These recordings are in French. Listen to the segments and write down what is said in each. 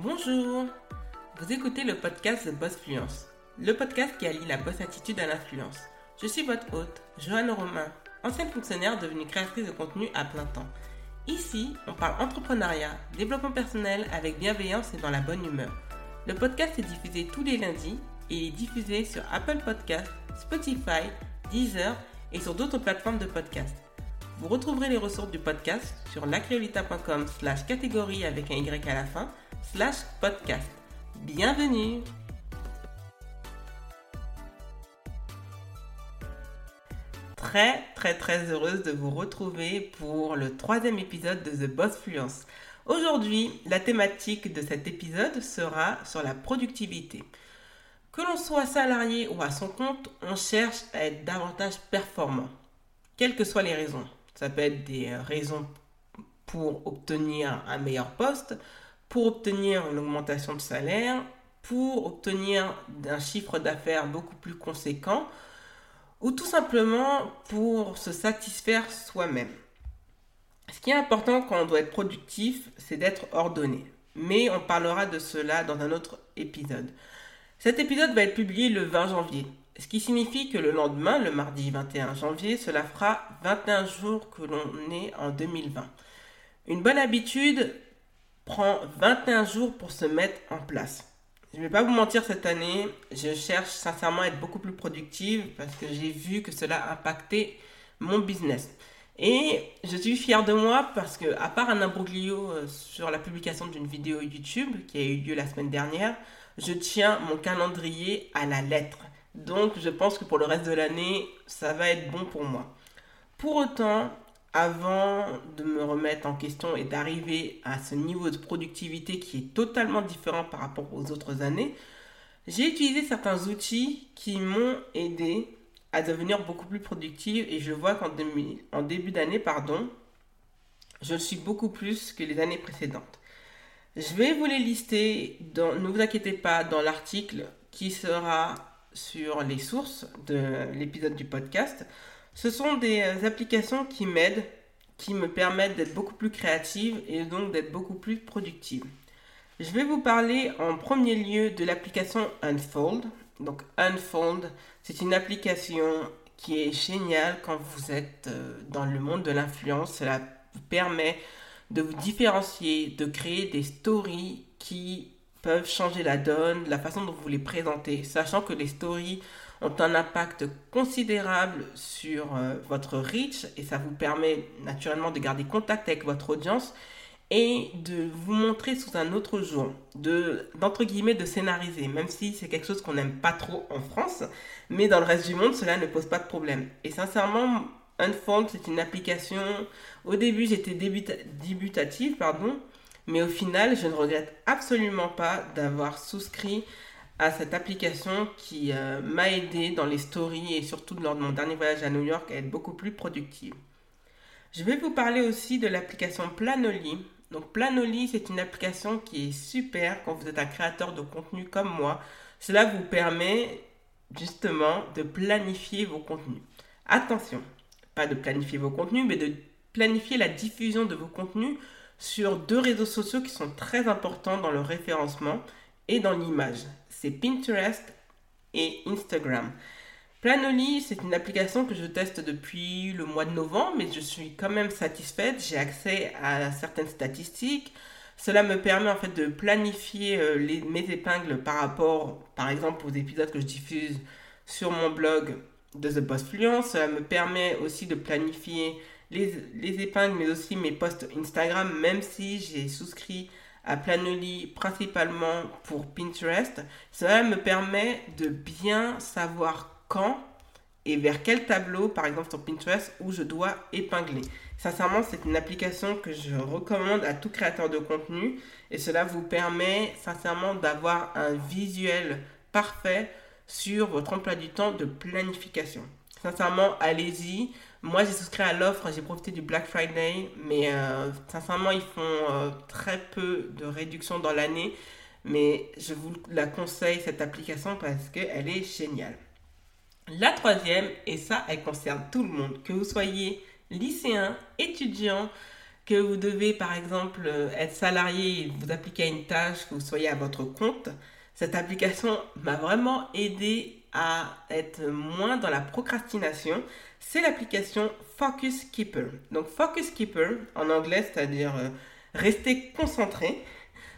Bonjour Vous écoutez le podcast The Boss Fluence, le podcast qui allie la boss attitude à l'influence. Je suis votre hôte, Joanne Romain, ancienne fonctionnaire devenue créatrice de contenu à plein temps. Ici, on parle entrepreneuriat, développement personnel avec bienveillance et dans la bonne humeur. Le podcast est diffusé tous les lundis et est diffusé sur Apple Podcasts, Spotify, Deezer et sur d'autres plateformes de podcast. Vous retrouverez les ressources du podcast sur lacreolita.com slash catégorie avec un Y à la fin slash podcast. Bienvenue Très très très heureuse de vous retrouver pour le troisième épisode de The Boss Fluence. Aujourd'hui, la thématique de cet épisode sera sur la productivité. Que l'on soit salarié ou à son compte, on cherche à être davantage performant, quelles que soient les raisons. Ça peut être des raisons pour obtenir un meilleur poste, pour obtenir une augmentation de salaire, pour obtenir un chiffre d'affaires beaucoup plus conséquent, ou tout simplement pour se satisfaire soi-même. Ce qui est important quand on doit être productif, c'est d'être ordonné. Mais on parlera de cela dans un autre épisode. Cet épisode va être publié le 20 janvier. Ce qui signifie que le lendemain, le mardi 21 janvier, cela fera 21 jours que l'on est en 2020. Une bonne habitude prend 21 jours pour se mettre en place. Je ne vais pas vous mentir, cette année, je cherche sincèrement à être beaucoup plus productive parce que j'ai vu que cela a impacté mon business. Et je suis fière de moi parce que, à part un imbroglio euh, sur la publication d'une vidéo YouTube qui a eu lieu la semaine dernière, je tiens mon calendrier à la lettre. Donc je pense que pour le reste de l'année, ça va être bon pour moi. Pour autant, avant de me remettre en question et d'arriver à ce niveau de productivité qui est totalement différent par rapport aux autres années, j'ai utilisé certains outils qui m'ont aidé à devenir beaucoup plus productive et je vois qu'en en début d'année, pardon, je suis beaucoup plus que les années précédentes. Je vais vous les lister, dans, ne vous inquiétez pas, dans l'article qui sera sur les sources de l'épisode du podcast. Ce sont des euh, applications qui m'aident, qui me permettent d'être beaucoup plus créative et donc d'être beaucoup plus productive. Je vais vous parler en premier lieu de l'application Unfold. Donc Unfold, c'est une application qui est géniale quand vous êtes euh, dans le monde de l'influence. Cela vous permet de vous différencier, de créer des stories qui peuvent changer la donne, la façon dont vous les présentez, sachant que les stories ont un impact considérable sur euh, votre reach et ça vous permet naturellement de garder contact avec votre audience et de vous montrer sous un autre jour, de d'entre guillemets de scénariser, même si c'est quelque chose qu'on n'aime pas trop en France, mais dans le reste du monde cela ne pose pas de problème. Et sincèrement, Unfold c'est une application. Au début j'étais débutative, pardon, mais au final, je ne regrette absolument pas d'avoir souscrit à cette application qui euh, m'a aidé dans les stories et surtout lors de mon dernier voyage à New York à être beaucoup plus productive. Je vais vous parler aussi de l'application Planoly. Donc Planoly, c'est une application qui est super quand vous êtes un créateur de contenu comme moi. Cela vous permet justement de planifier vos contenus. Attention, pas de planifier vos contenus, mais de planifier la diffusion de vos contenus sur deux réseaux sociaux qui sont très importants dans le référencement et dans l'image. C'est Pinterest et Instagram. Planoly, c'est une application que je teste depuis le mois de novembre, mais je suis quand même satisfaite. J'ai accès à certaines statistiques. Cela me permet en fait de planifier euh, les, mes épingles par rapport, par exemple, aux épisodes que je diffuse sur mon blog de The Boss Fluence. Cela me permet aussi de planifier les, épingles, mais aussi mes posts Instagram, même si j'ai souscrit à Planoly principalement pour Pinterest. Cela me permet de bien savoir quand et vers quel tableau, par exemple sur Pinterest, où je dois épingler. Sincèrement, c'est une application que je recommande à tout créateur de contenu et cela vous permet sincèrement d'avoir un visuel parfait sur votre emploi du temps de planification. Sincèrement, allez-y. Moi, j'ai souscrit à l'offre, j'ai profité du Black Friday, mais euh, sincèrement, ils font euh, très peu de réduction dans l'année. Mais je vous la conseille, cette application, parce qu'elle est géniale. La troisième, et ça, elle concerne tout le monde, que vous soyez lycéen, étudiant, que vous devez par exemple euh, être salarié et vous appliquer à une tâche, que vous soyez à votre compte, cette application m'a vraiment aidé à être moins dans la procrastination. C'est l'application Focus Keeper. Donc Focus Keeper en anglais, c'est-à-dire euh, rester concentré.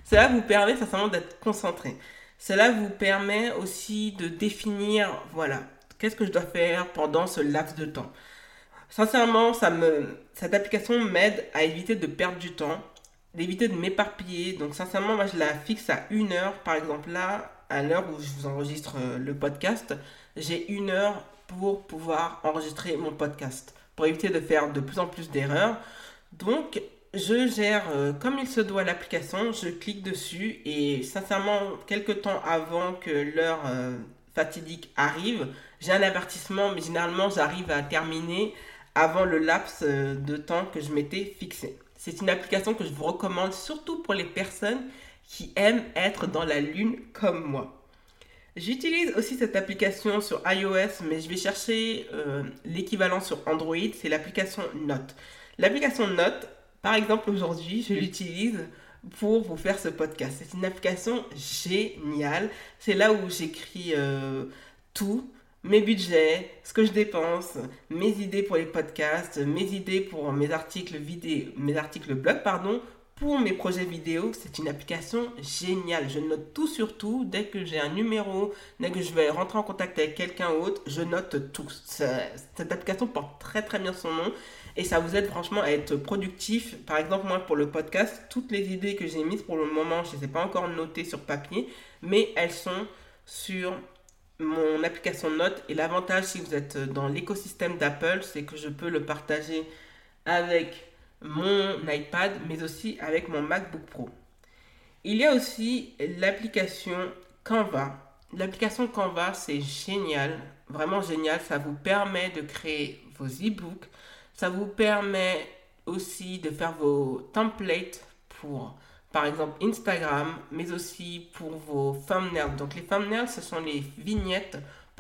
Cela vous permet sincèrement d'être concentré. Cela vous permet aussi de définir, voilà, qu'est-ce que je dois faire pendant ce laps de temps. Sincèrement, ça me, cette application m'aide à éviter de perdre du temps, d'éviter de m'éparpiller. Donc sincèrement, moi je la fixe à une heure. Par exemple, là, à l'heure où je vous enregistre euh, le podcast, j'ai une heure pour pouvoir enregistrer mon podcast, pour éviter de faire de plus en plus d'erreurs. Donc, je gère euh, comme il se doit l'application, je clique dessus et sincèrement, quelques temps avant que l'heure euh, fatidique arrive, j'ai un avertissement, mais généralement j'arrive à terminer avant le laps de temps que je m'étais fixé. C'est une application que je vous recommande surtout pour les personnes qui aiment être dans la lune comme moi. J'utilise aussi cette application sur iOS, mais je vais chercher euh, l'équivalent sur Android, c'est l'application Note. L'application Note, par exemple aujourd'hui, je l'utilise pour vous faire ce podcast. C'est une application géniale. C'est là où j'écris euh, tout mes budgets, ce que je dépense, mes idées pour les podcasts, mes idées pour mes articles vidéo, mes articles blog, pardon, pour mes projets vidéo, c'est une application géniale. Je note tout sur tout. Dès que j'ai un numéro, dès que je vais rentrer en contact avec quelqu'un autre, je note tout. Cette application porte très très bien son nom et ça vous aide franchement à être productif. Par exemple, moi pour le podcast, toutes les idées que j'ai mises pour le moment, je ne les ai pas encore notées sur papier, mais elles sont sur mon application Note. Et l'avantage, si vous êtes dans l'écosystème d'Apple, c'est que je peux le partager avec mon iPad, mais aussi avec mon MacBook Pro. Il y a aussi l'application Canva. L'application Canva, c'est génial, vraiment génial. Ça vous permet de créer vos e-books. Ça vous permet aussi de faire vos templates pour par exemple Instagram, mais aussi pour vos thumbnails. Donc les thumbnails, ce sont les vignettes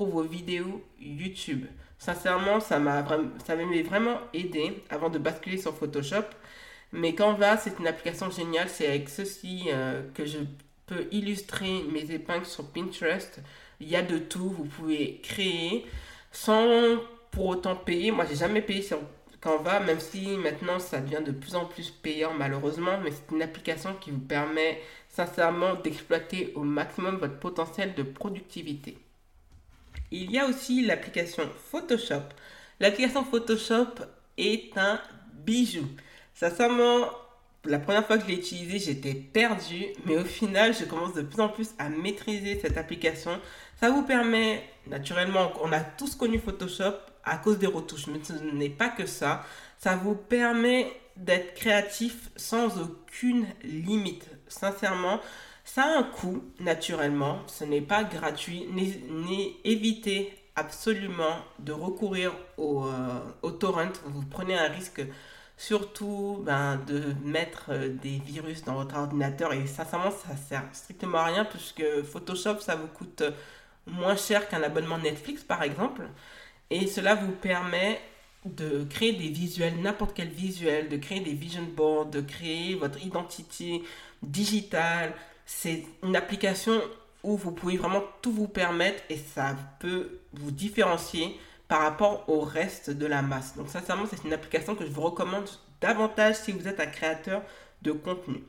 vos vidéos YouTube. Sincèrement, ça m'a vraiment aidé avant de basculer sur Photoshop. Mais Canva, c'est une application géniale. C'est avec ceci euh, que je peux illustrer mes épingles sur Pinterest. Il y a de tout. Vous pouvez créer sans pour autant payer. Moi, j'ai jamais payé sur Canva, même si maintenant ça devient de plus en plus payant malheureusement, mais c'est une application qui vous permet sincèrement d'exploiter au maximum votre potentiel de productivité. Il y a aussi l'application Photoshop. L'application Photoshop est un bijou. Sincèrement, la première fois que je l'ai utilisée, j'étais perdue, mais au final, je commence de plus en plus à maîtriser cette application. Ça vous permet, naturellement, on a tous connu Photoshop, à cause des retouches. Mais ce n'est pas que ça. Ça vous permet d'être créatif sans aucune limite. Sincèrement, ça a un coût, naturellement. Ce n'est pas gratuit. Évitez absolument de recourir au, euh, au, torrent. Vous prenez un risque surtout ben, de mettre euh, des virus dans votre ordinateur et sincèrement ça sert strictement à rien puisque Photoshop ça vous coûte moins cher qu'un abonnement Netflix par exemple et cela vous permet de créer des visuels, n'importe quel visuel, de créer des vision boards, de créer votre identité digitale. C'est une application où vous pouvez vraiment tout vous permettre et ça peut vous différencier par rapport au reste de la masse. Donc sincèrement, c'est une application que je vous recommande davantage si vous êtes un créateur de contenu.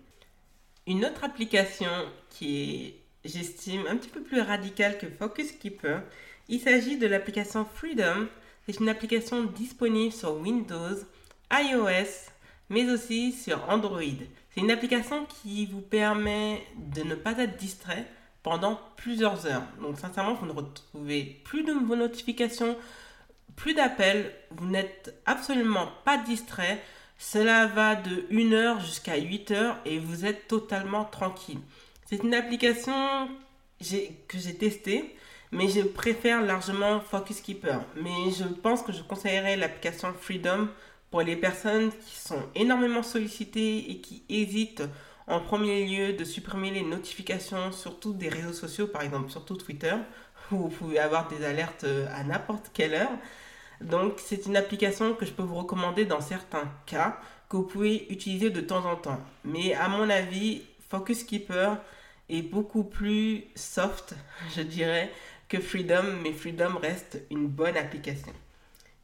Une autre application qui est, j'estime, un petit peu plus radicale que Focus Keeper, il s'agit de l'application Freedom. C'est une application disponible sur Windows, iOS, mais aussi sur Android. C'est une application qui vous permet de ne pas être distrait pendant plusieurs heures. Donc sincèrement, vous ne retrouvez plus de vos notifications, plus d'appels, vous n'êtes absolument pas distrait. Cela va de 1 heure jusqu'à 8 heures et vous êtes totalement tranquille. C'est une application que j'ai testée mais je préfère largement Focus Keeper. Mais je pense que je conseillerais l'application Freedom pour les personnes qui sont énormément sollicitées et qui hésitent en premier lieu de supprimer les notifications, surtout des réseaux sociaux, par exemple surtout Twitter, où vous pouvez avoir des alertes euh, à n'importe quelle heure. Donc c'est une application que je peux vous recommander dans certains cas, que vous pouvez utiliser de temps en temps. Mais à mon avis, Focus Keeper est beaucoup plus soft, je dirais, que Freedom, mais Freedom reste une bonne application.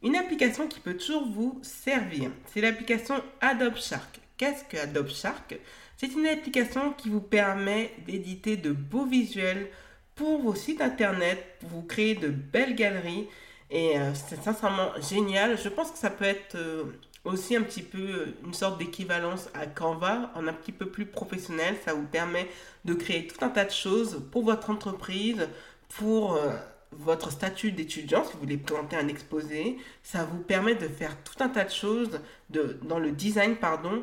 Une application qui peut toujours vous servir, c'est l'application Adobe Shark. Qu'est-ce que Adobe Shark? C'est une application qui vous permet d'éditer de beaux visuels pour vos sites internet, pour vous créer de belles galeries. Et euh, c'est sincèrement génial. Je pense que ça peut être euh, aussi un petit peu euh, une sorte d'équivalence à Canva, en un petit peu plus professionnel. Ça vous permet de créer tout un tas de choses pour votre entreprise, pour votre statut d'étudiant, si vous voulez présenter un exposé. Ça vous permet de faire tout un tas de choses dans le design, pardon,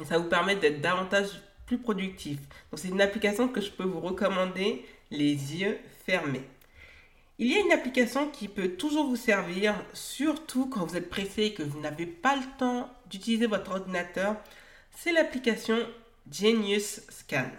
et ça vous permet d'être davantage plus productif. Donc c'est une application que je peux vous recommander les yeux fermés. Il y a une application qui peut toujours vous servir, surtout quand vous êtes pressé et que vous n'avez pas le temps d'utiliser votre ordinateur. C'est l'application Genius Scan.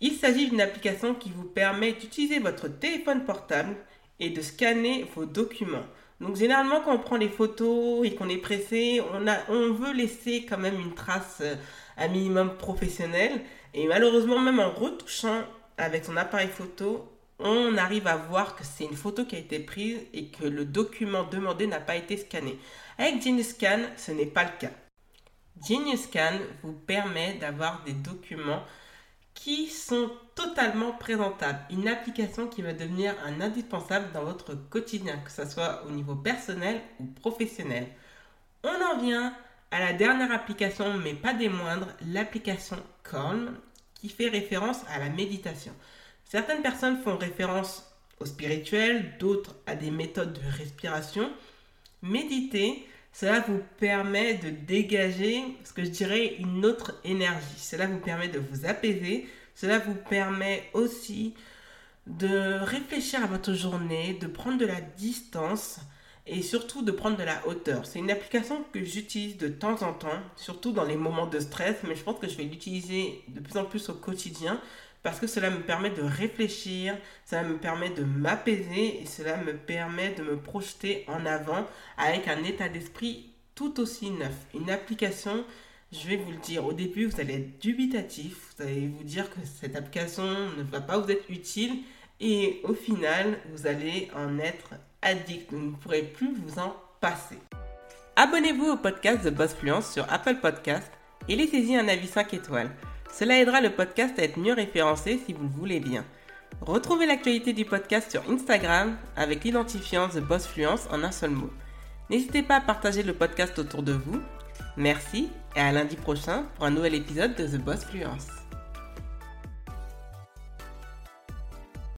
Il s'agit d'une application qui vous permet d'utiliser votre téléphone portable et de scanner vos documents. Donc généralement quand on prend les photos et qu'on est pressé, on, veut laisser quand même une trace euh, un minimum professionnelle. Et malheureusement même en retouchant avec son appareil photo, on arrive à voir que c'est une photo qui a été prise et que le document demandé n'a pas été scanné. Avec Genius Scan, ce n'est pas le cas. Genius Scan vous permet d'avoir des documents qui sont totalement présentables. Une application qui va devenir un indispensable dans votre quotidien, que ce soit au niveau personnel ou professionnel. On en vient à la dernière application, mais pas des moindres, l'application Calm, qui fait référence à la méditation. Certaines personnes font référence au spirituel, d'autres à des méthodes de respiration. Méditer, cela vous permet de dégager ce que je dirais une autre énergie. Cela vous permet de vous apaiser. Cela vous permet aussi de réfléchir à votre journée, de prendre de la distance et surtout de prendre de la hauteur. C'est une application que j'utilise de temps en temps, surtout dans les moments de stress, mais je pense que je vais l'utiliser de plus en plus au quotidien parce que cela me permet de réfléchir, cela me permet de m'apaiser et cela me permet de me projeter en avant avec un état d'esprit tout aussi neuf. Une application, je vais vous le dire, au début vous allez être dubitatif, vous allez vous dire que cette application ne va pas vous être utile et au final vous allez en être addict, vous ne pourrez plus vous en passer. Abonnez-vous au podcast de Boss Fluence sur Apple Podcast et laissez-y un avis 5 étoiles. Cela aidera le podcast à être mieux référencé si vous le voulez bien. Retrouvez l'actualité du podcast sur Instagram avec l'identifiant The Boss Fluence en un seul mot. N'hésitez pas à partager le podcast autour de vous. Merci et à lundi prochain pour un nouvel épisode de The Boss Fluence.